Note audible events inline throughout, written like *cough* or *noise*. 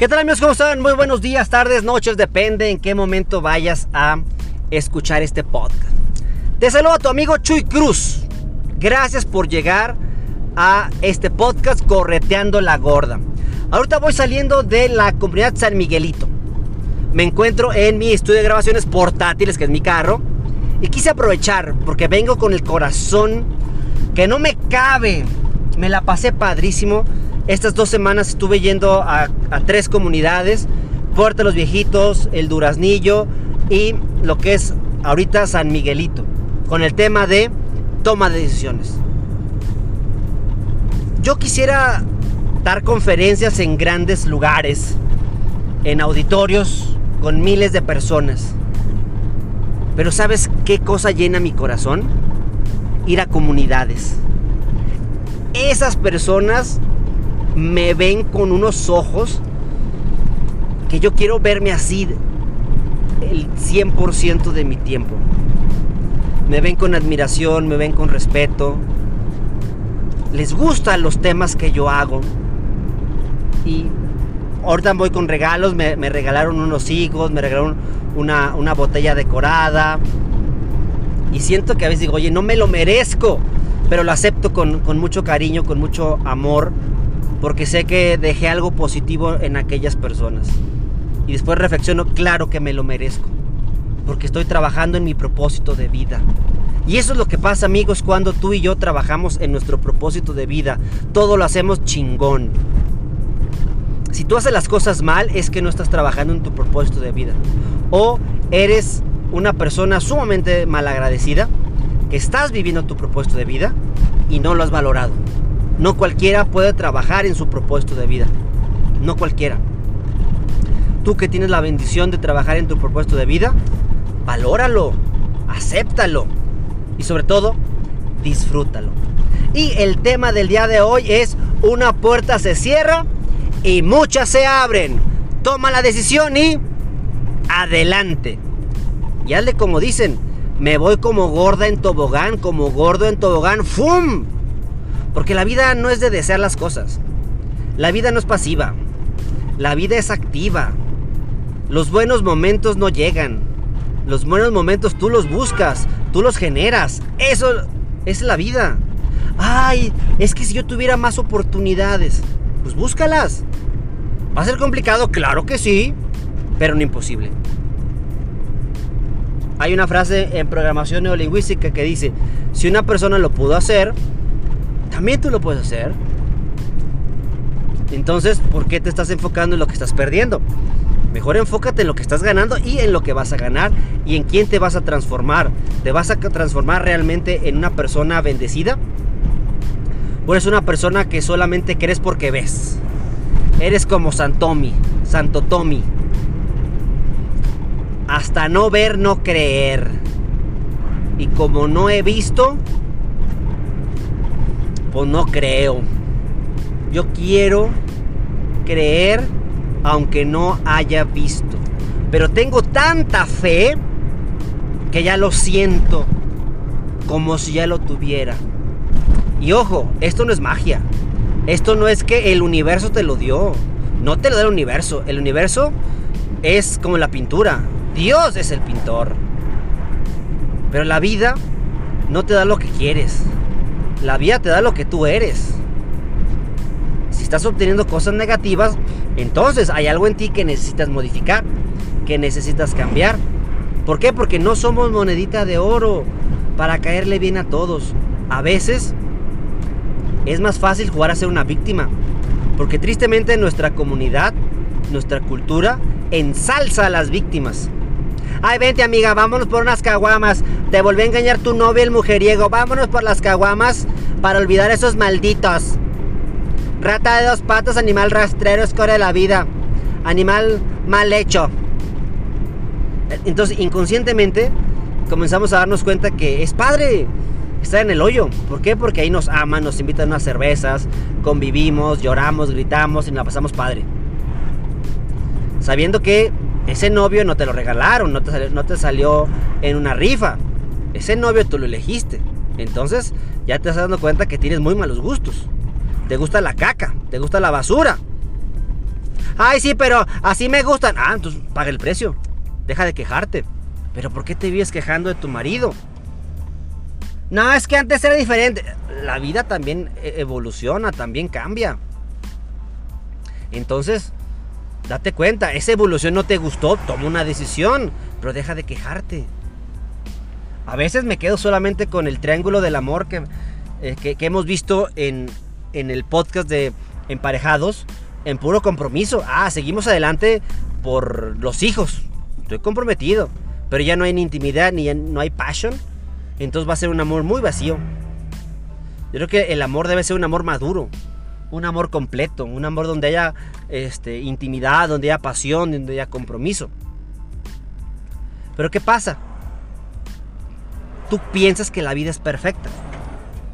¿Qué tal amigos? ¿Cómo están? Muy buenos días, tardes, noches, depende en qué momento vayas a escuchar este podcast. Te saludo a tu amigo Chuy Cruz. Gracias por llegar a este podcast Correteando la Gorda. Ahorita voy saliendo de la comunidad San Miguelito. Me encuentro en mi estudio de grabaciones portátiles, que es mi carro. Y quise aprovechar porque vengo con el corazón que no me cabe. Me la pasé padrísimo estas dos semanas estuve yendo a, tres comunidades, Puerto de los Viejitos, El Duraznillo y lo que es ahorita San Miguelito, con el tema de toma de decisiones. Yo quisiera dar conferencias en grandes lugares, en auditorios con miles de personas. Pero ¿sabes qué cosa llena mi corazón? Ir a comunidades. Esas personas me ven con unos ojos que yo quiero verme así el 100% de mi tiempo. Me ven con admiración, me ven con respeto. Les gustan los temas que yo hago. Y ahorita voy con regalos, me, regalaron unos higos, me regalaron una, una botella decorada. Y siento que a veces digo, oye, no me lo merezco, pero lo acepto con, con mucho cariño, con mucho amor porque sé que dejé algo positivo en aquellas personas. Y después reflexiono, claro que me lo merezco, porque estoy trabajando en mi propósito de vida. Y eso es lo que pasa amigos cuando tú y yo trabajamos en nuestro propósito de vida. Todo lo hacemos chingón. Si tú haces las cosas mal es que no estás trabajando en tu propósito de vida. O eres una persona sumamente malagradecida que estás viviendo tu propósito de vida y no lo has valorado. No cualquiera puede trabajar en su propósito de vida. No cualquiera. Tú que tienes la bendición de trabajar en tu propósito de vida, valóralo, acéptalo y sobre todo, disfrútalo. Y el tema del día de hoy es una puerta se cierra y muchas se abren. Toma la decisión y adelante. Y hazle como dicen, me voy como gorda en tobogán, como gordo en tobogán, ¡fum! Porque la vida no es de desear las cosas. La vida no es pasiva. La vida es activa. Los buenos momentos no llegan. Los buenos momentos tú los buscas, tú los generas. Eso es la vida. Ay, es que si yo tuviera más oportunidades, pues búscalas. ¿Va a ser complicado? Claro que sí, pero no imposible. Hay una frase en programación neolingüística que dice, si una persona lo pudo hacer, también tú lo puedes hacer. Entonces, ¿por qué te estás enfocando en lo que estás perdiendo? Mejor enfócate en lo que estás ganando y en lo que vas a ganar y en quién te vas a transformar. ¿Te vas a transformar realmente en una persona bendecida? ¿O eres una persona que solamente crees porque ves? Eres como Santomi, Santo Tommy. Hasta no ver, no creer. Y como no he visto, pues no creo. Yo quiero creer aunque no haya visto. Pero tengo tanta fe que ya lo siento como si ya lo tuviera. Y ojo, esto no es magia. Esto no es que el universo te lo dio. No te lo da el universo. El universo es como la pintura. Dios es el pintor. Pero la vida no te da lo que quieres. La vida te da lo que tú eres. Si estás obteniendo cosas negativas, entonces hay algo en ti que necesitas modificar, que necesitas cambiar. ¿Por qué? Porque no somos monedita de oro para caerle bien a todos. A veces es más fácil jugar a ser una víctima. Porque tristemente nuestra comunidad, nuestra cultura, ensalza a las víctimas. Ay, vente amiga, vámonos por unas caguamas. Te volví a engañar tu novio el mujeriego. Vámonos por las caguamas para olvidar esos malditos. Rata de dos patas, animal rastrero, escoria de la vida. Animal mal hecho. Entonces, inconscientemente, comenzamos a darnos cuenta que es padre estar en el hoyo. ¿Por qué? Porque ahí nos aman, nos invitan a unas cervezas, convivimos, lloramos, gritamos y nos la pasamos padre. Sabiendo que ese novio no te lo regalaron, no te, salió, no te salió en una rifa. Ese novio tú lo elegiste. Entonces ya te estás dando cuenta que tienes muy malos gustos. Te gusta la caca, te gusta la basura. Ay, sí, pero así me gustan. Ah, entonces paga el precio. Deja de quejarte. Pero ¿por qué te vives quejando de tu marido? No, es que antes era diferente. La vida también e-, evoluciona, también cambia. Entonces, date cuenta, esa evolución no te gustó, toma una decisión, pero deja de quejarte. A veces me quedo solamente con el triángulo del amor que, eh, que, hemos visto en, en el podcast de Emparejados, en puro compromiso. Ah, seguimos adelante por los hijos. Estoy comprometido, pero ya no hay ni intimidad ni no hay passion. Entonces va a ser un amor muy vacío. Yo creo que el amor debe ser un amor maduro, un amor completo, un amor donde haya este, intimidad, donde haya pasión, donde haya compromiso. Pero ¿qué pasa? Tú piensas que la vida es perfecta.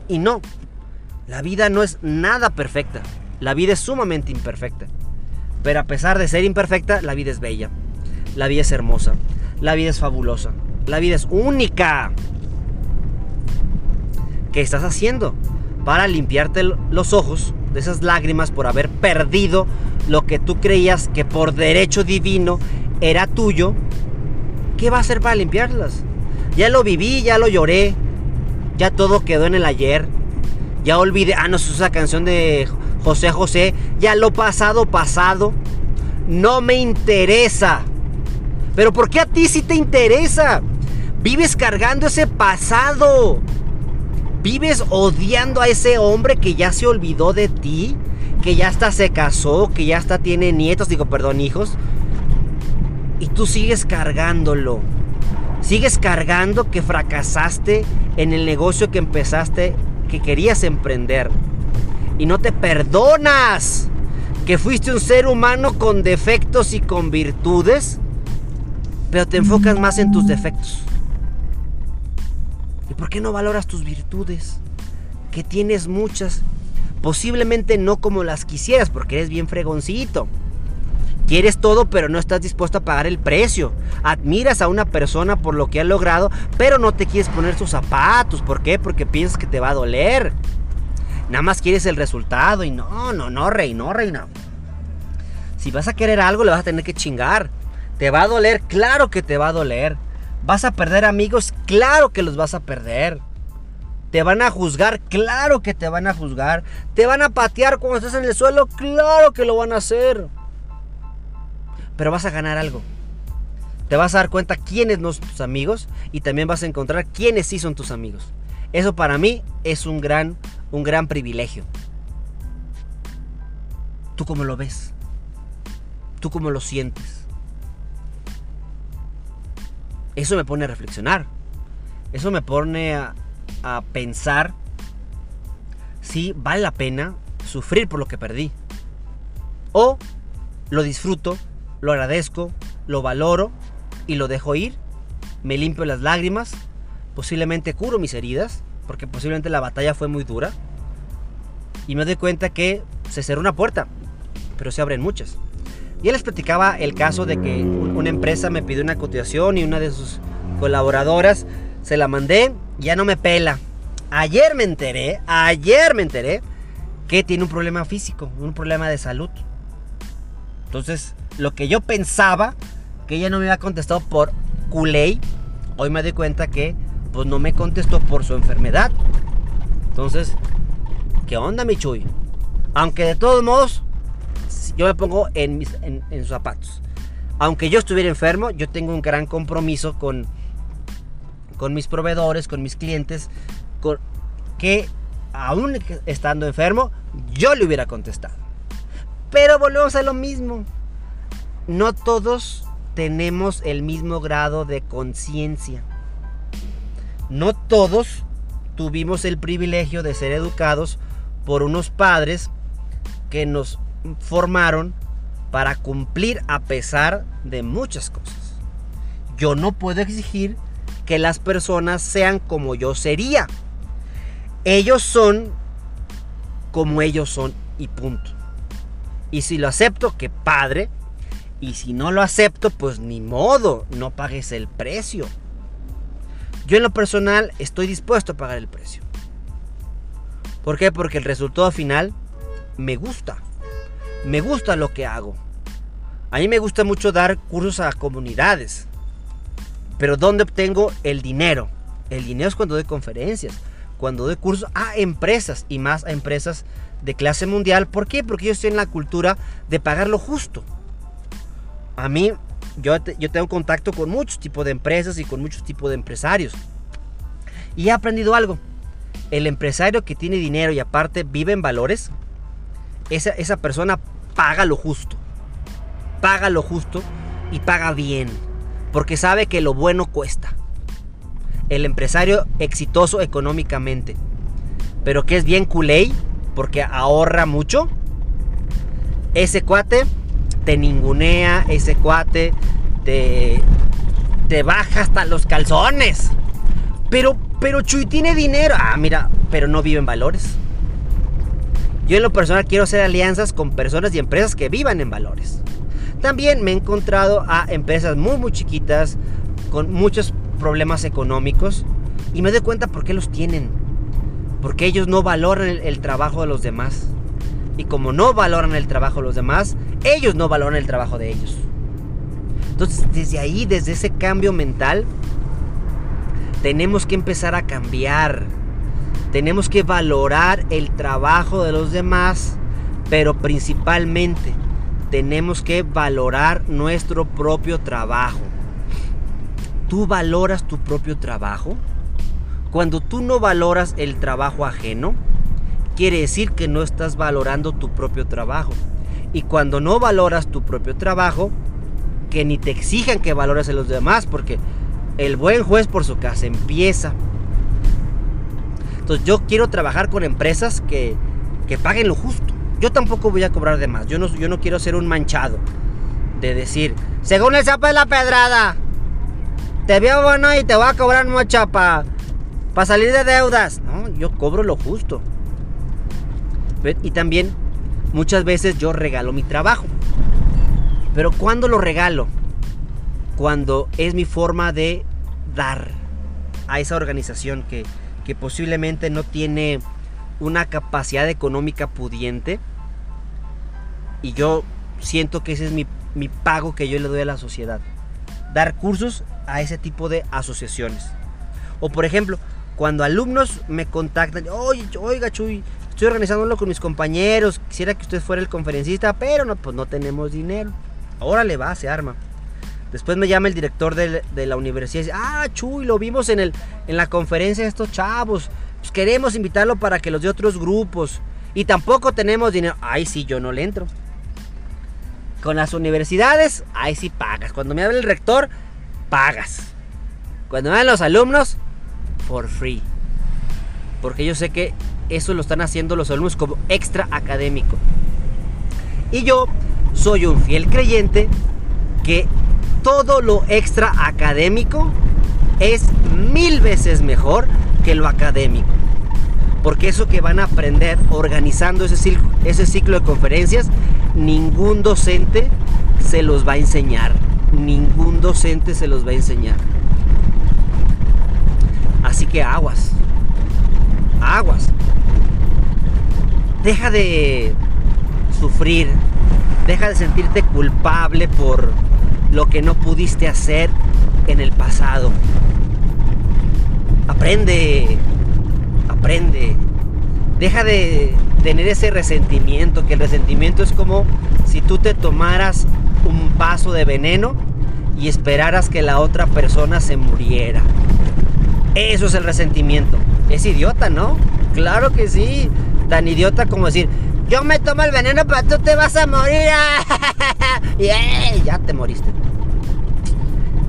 Y no, la vida no es nada perfecta. La vida es sumamente imperfecta. Pero a pesar de ser imperfecta, la vida es bella. La vida es hermosa. La vida es fabulosa. La vida es única. ¿Qué estás haciendo? Para limpiarte los ojos de esas lágrimas por haber perdido lo que tú creías que por derecho divino era tuyo. ¿Qué va a hacer para limpiarlas? Ya lo viví, ya lo lloré. Ya todo quedó en el ayer. Ya olvidé. Ah, no, es esa canción de José José. Ya lo pasado, pasado. No me interesa. Pero ¿por qué a ti sí te interesa? Vives cargando ese pasado. Vives odiando a ese hombre que ya se olvidó de ti. Que ya hasta se casó. Que ya hasta tiene nietos. Digo, perdón, hijos. Y tú sigues cargándolo. Sigues cargando que fracasaste en el negocio que empezaste, que querías emprender. Y no te perdonas que fuiste un ser humano con defectos y con virtudes, pero te enfocas más en tus defectos. ¿Y por qué no valoras tus virtudes? Que tienes muchas. Posiblemente no como las quisieras, porque eres bien fregoncito. Quieres todo, pero no estás dispuesto a pagar el precio. Admiras a una persona por lo que ha logrado, pero no te quieres poner sus zapatos. ¿Por qué? Porque piensas que te va a doler. Nada más quieres el resultado y no, no, no, rey, no, reina. Si vas a querer algo, le vas a tener que chingar. ¿Te va a doler? Claro que te va a doler. ¿Vas a perder amigos? Claro que los vas a perder. ¿Te van a juzgar? Claro que te van a juzgar. ¿Te van a patear cuando estés en el suelo? Claro que lo van a hacer pero vas a ganar algo. Te vas a dar cuenta quiénes no son tus amigos y también vas a encontrar quiénes sí son tus amigos. Eso para mí es un gran, un gran privilegio. ¿Tú cómo lo ves? ¿Tú cómo lo sientes? Eso me pone a reflexionar. Eso me pone a, pensar si vale la pena sufrir por lo que perdí. O lo disfruto lo agradezco, lo valoro y lo dejo ir. Me limpio las lágrimas, posiblemente curo mis heridas, porque posiblemente la batalla fue muy dura. Y me doy cuenta que se cerró una puerta, pero se abren muchas. Y les platicaba el caso de que una empresa me pidió una cotización y una de sus colaboradoras se la mandé, ya no me pela. Ayer me enteré, ayer me enteré que tiene un problema físico, un problema de salud. Entonces, lo que yo pensaba que ella no me había contestado por culé, hoy me doy cuenta que pues no me contestó por su enfermedad. Entonces, ¿qué onda, mi Chuy? Aunque de todos modos, yo me pongo en, mis, en, sus zapatos. Aunque yo estuviera enfermo, yo tengo un gran compromiso con, con mis proveedores, con mis clientes, con, que aún estando enfermo, yo le hubiera contestado. Pero volvemos a lo mismo no todos tenemos el mismo grado de conciencia. No todos tuvimos el privilegio de ser educados por unos padres que nos formaron para cumplir a pesar de muchas cosas. Yo no puedo exigir que las personas sean como yo sería. Ellos son como ellos son y punto. Y si lo acepto, que padre. Y si no lo acepto, pues ni modo, no pagues el precio. Yo en lo personal estoy dispuesto a pagar el precio. ¿Por qué? Porque el resultado final me gusta. Me gusta lo que hago. A mí me gusta mucho dar cursos a comunidades. Pero ¿dónde obtengo el dinero? El dinero es cuando doy conferencias, cuando doy cursos a empresas y más a empresas de clase mundial. ¿Por qué? Porque yo estoy en la cultura de pagar lo justo. A mí, yo, yo tengo contacto con muchos tipos de empresas y con muchos tipos de empresarios. Y he aprendido algo. El empresario que tiene dinero y aparte vive en valores, esa, esa persona paga lo justo. Paga lo justo y paga bien. Porque sabe que lo bueno cuesta. El empresario exitoso económicamente. Pero que es bien culé porque ahorra mucho. Ese cuate te ningunea, ese cuate te, te baja hasta los calzones. Pero, pero Chuy tiene dinero. Ah, mira, pero no vive en valores. Yo en lo personal quiero hacer alianzas con personas y empresas que vivan en valores. También me he encontrado a empresas muy muy chiquitas con muchos problemas económicos y me doy cuenta por qué los tienen. Porque ellos no valoran el, trabajo de los demás. Y como no valoran el trabajo de los demás, ellos no valoran el trabajo de ellos. Entonces, desde ahí, desde ese cambio mental, tenemos que empezar a cambiar. Tenemos que valorar el trabajo de los demás, pero principalmente tenemos que valorar nuestro propio trabajo. ¿Tú valoras tu propio trabajo? Cuando tú no valoras el trabajo ajeno, quiere decir que no estás valorando tu propio trabajo. Y cuando no valoras tu propio trabajo, que ni te exijan que valores a los demás, porque el buen juez por su casa empieza. Entonces yo quiero trabajar con empresas que, que paguen lo justo. Yo tampoco voy a cobrar de más. Yo no, yo no quiero ser un manchado. De decir, según el chapa de la pedrada, te veo bueno y te voy a cobrar mucha para pa salir de deudas. No, yo cobro lo justo. Y también muchas veces yo regalo mi trabajo. Pero ¿cuándo lo regalo? Cuando es mi forma de dar a esa organización que, que posiblemente no tiene una capacidad económica pudiente. Y yo siento que ese es mi, mi, pago que yo le doy a la sociedad. Dar cursos a ese tipo de asociaciones. O por ejemplo, cuando alumnos me contactan, oye, oiga Chuy, estoy organizándolo con mis compañeros, quisiera que usted fuera el conferencista, pero no, pues no tenemos dinero. Ahora le va, se arma. Después me llama el director de, la universidad y dice, ah, Chuy, lo vimos en, el, en la conferencia de estos chavos. Pues queremos invitarlo para que los de otros grupos. Y tampoco tenemos dinero. Ahí sí, yo no le entro. Con las universidades, ahí sí pagas. Cuando me habla el rector, pagas. Cuando me hablan los alumnos, for free. Porque yo sé que eso lo están haciendo los alumnos como extra académico. Y yo soy un fiel creyente que todo lo extra académico es mil veces mejor que lo académico. Porque eso que van a aprender organizando ese ciclo, ese ciclo de conferencias, ningún docente se los va a enseñar. Ningún docente se los va a enseñar. Así que aguas. Aguas. Deja de sufrir. Deja de sentirte culpable por lo que no pudiste hacer en el pasado. Aprende. Aprende. Deja de tener ese resentimiento, que el resentimiento es como si tú te tomaras un vaso de veneno y esperaras que la otra persona se muriera. Eso es el resentimiento. Es idiota, ¿no? Claro que sí. Tan idiota como decir, yo me tomo el veneno, pero tú te vas a morir. *laughs* y ¡eh! ya te moriste.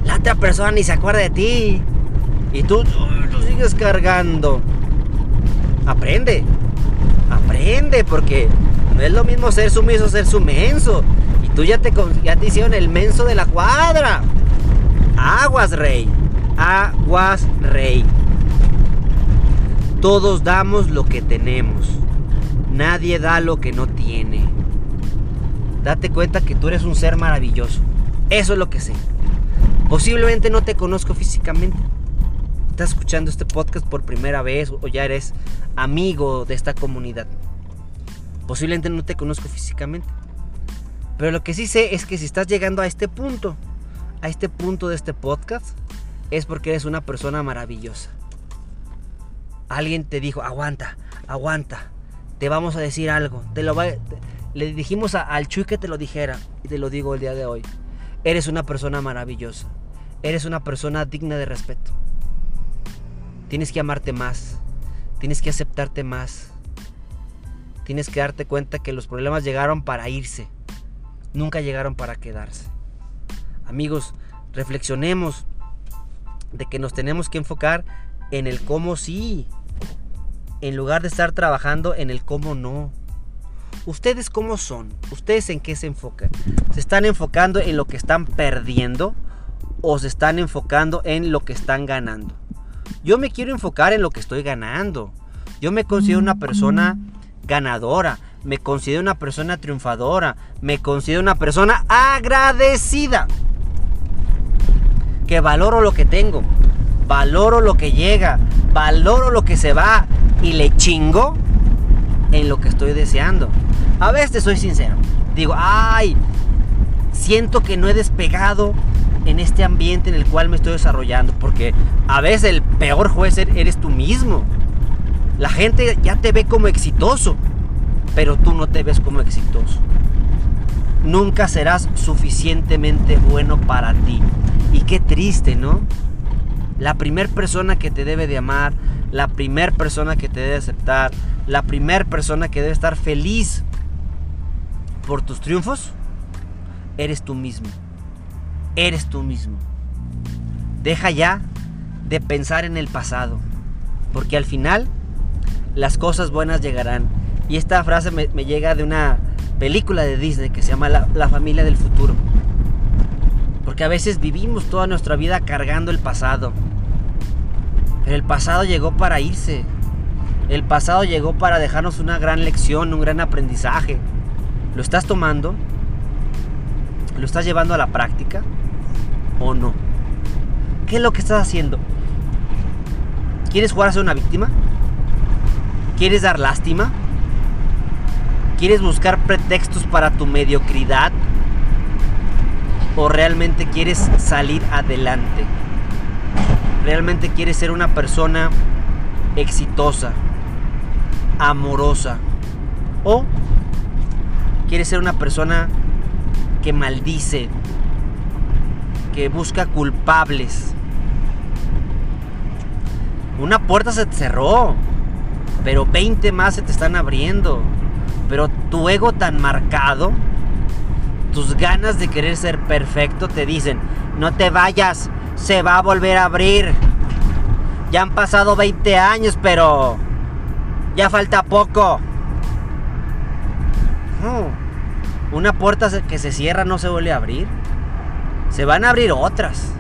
La otra persona ni se acuerda de ti. Y tú, tú sigues cargando. Aprende. Aprende porque No es lo mismo ser sumiso ser sumenso. Y tú ya te, ya te hicieron el menso de la cuadra. Aguas, rey. Aguas, rey. Todos damos lo que tenemos. Nadie da lo que no tiene. Date cuenta que tú eres un ser maravilloso. Eso es lo que sé. Posiblemente no te conozco físicamente. Estás escuchando este podcast por primera vez o ya eres amigo de esta comunidad. Posiblemente no te conozco físicamente. Pero lo que sí sé es que si estás llegando a este punto, a este punto de este podcast, es porque eres una persona maravillosa. Alguien te dijo, aguanta, aguanta, te vamos a decir algo. Te lo le dijimos al Chuy que te lo dijera y te lo digo el día de hoy. Eres una persona maravillosa. Eres una persona digna de respeto. Tienes que amarte más. Tienes que aceptarte más. Tienes que darte cuenta que los problemas llegaron para irse. Nunca llegaron para quedarse. Amigos, reflexionemos de que nos tenemos que enfocar en el cómo sí, en lugar de estar trabajando en el cómo no. ¿Ustedes cómo son? ¿Ustedes en qué se enfocan? ¿Se están enfocando en lo que están perdiendo o se están enfocando en lo que están ganando? Yo me quiero enfocar en lo que estoy ganando. Yo me considero una persona ganadora, me considero una persona triunfadora, me considero una persona agradecida. Que valoro lo que tengo, valoro lo que llega, valoro lo que se va y le chingo en lo que estoy deseando. A veces soy sincero, digo, ay, siento que no he despegado en este ambiente en el cual me estoy desarrollando, porque a veces el peor juez er-, eres tú mismo. La gente ya te ve como exitoso, pero tú no te ves como exitoso. Nunca serás suficientemente bueno para ti. Y qué triste, ¿no? La primera persona que te debe de amar, la primera persona que te debe aceptar, la primera persona que debe estar feliz por tus triunfos, eres tú mismo. Eres tú mismo. Deja ya de pensar en el pasado, porque al final las cosas buenas llegarán. Y esta frase me, llega de una película de Disney que se llama la, la familia del futuro. Porque a veces vivimos toda nuestra vida cargando el pasado pero el pasado llegó para irse. El pasado llegó para dejarnos una gran lección, un gran aprendizaje. ¿Lo estás tomando? ¿Lo estás llevando a la práctica? ¿O no? ¿Qué es lo que estás haciendo? ¿Quieres jugar a ser una víctima? ¿Quieres dar lástima? ¿Quieres buscar pretextos para tu mediocridad? ¿O realmente quieres salir adelante? realmente quieres ser una persona exitosa, amorosa, o quieres ser una persona que maldice, que busca culpables. Una puerta se te cerró, pero 20 más se te están abriendo. Pero tu ego tan marcado, tus ganas de querer ser perfecto te dicen, no te vayas, se va a volver a abrir. Ya han pasado 20 años, pero ya falta poco. Una puerta que se cierra no se vuelve a abrir. Se van a abrir otras.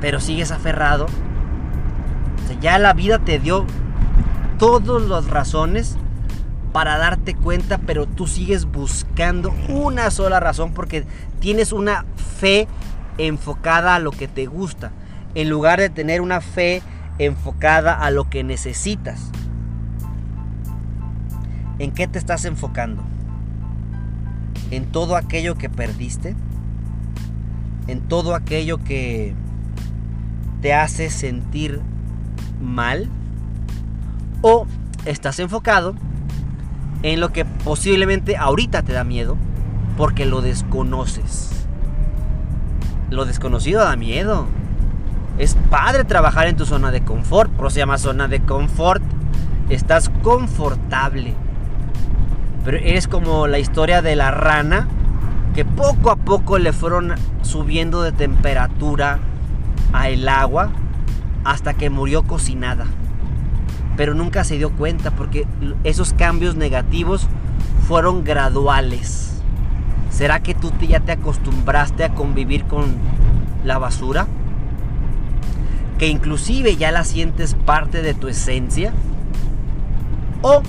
Pero sigues aferrado. ya la vida te dio todas las razones para darte cuenta, pero tú sigues buscando una sola razón porque tienes una fe enfocada a lo que te gusta, en lugar de tener una fe enfocada a lo que necesitas. ¿En qué te estás enfocando? ¿En todo aquello que perdiste? ¿En todo aquello que te hace sentir mal? ¿O estás enfocado en lo que posiblemente ahorita te da miedo porque lo desconoces? lo desconocido da miedo. Es padre trabajar en tu zona de confort, pero se llama zona de confort. Estás confortable. Pero eres como la historia de la rana que poco a poco le fueron subiendo de temperatura a el agua hasta que murió cocinada. pero nunca se dio cuenta porque esos cambios negativos fueron graduales. ¿Será que tú ya te acostumbraste a convivir con la basura? Que inclusive ya la sientes parte de tu esencia. ¿O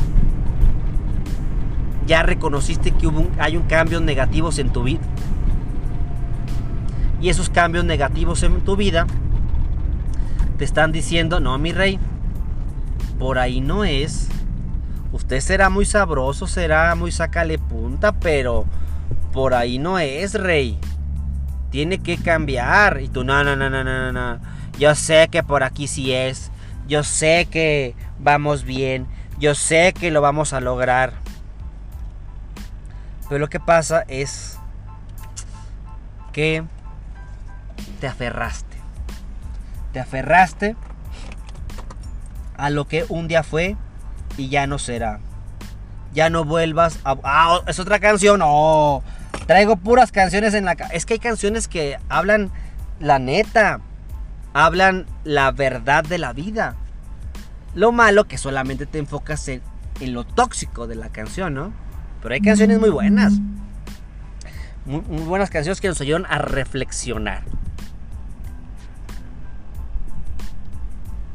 ya reconociste que hay un cambios negativos en tu vida? Y esos cambios negativos en tu vida te están diciendo, no, mi rey, por ahí no es. Usted será muy sabroso, será muy sacale punta, pero por ahí no es, rey. Tiene que cambiar. Y tú, no, no, no, no, no, no. Yo sé que por aquí sí es. Yo sé que vamos bien. Yo sé que lo vamos a lograr. Pero lo que pasa es que te aferraste. Te aferraste a lo que un día fue y ya no será. Ya no vuelvas a... Ah, es otra canción. No. Traigo puras canciones en la... Es que hay canciones que hablan la neta. Hablan la verdad de la vida. Lo malo que solamente te enfocas en, en lo tóxico de la canción, ¿no? Pero hay canciones muy buenas. Muy, buenas canciones que nos ayudan a reflexionar.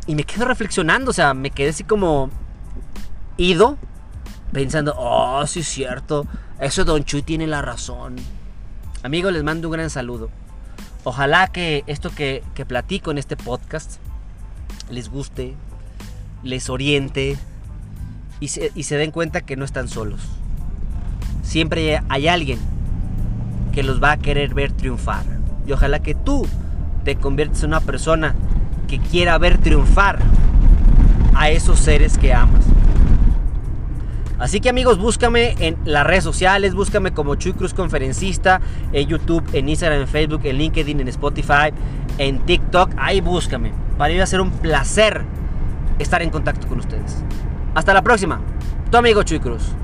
Y me quedo reflexionando, o sea, me quedé así como ido, pensando, oh, sí es cierto, eso Don Chuy tiene la razón. Amigos, les mando un gran saludo. Ojalá que esto que, que platico en este podcast les guste, les oriente y se, y se den cuenta que no están solos. Siempre hay alguien que los va a querer ver triunfar. Y ojalá que tú te conviertas en una persona que quiera ver triunfar a esos seres que amas. Así que amigos, búscame en las redes sociales, búscame como Chuy Cruz Conferencista, en YouTube, en Instagram, en Facebook, en LinkedIn, en Spotify, en TikTok, ahí búscame. Para mí va a ser un placer estar en contacto con ustedes. Hasta la próxima, tu amigo Chuy Cruz.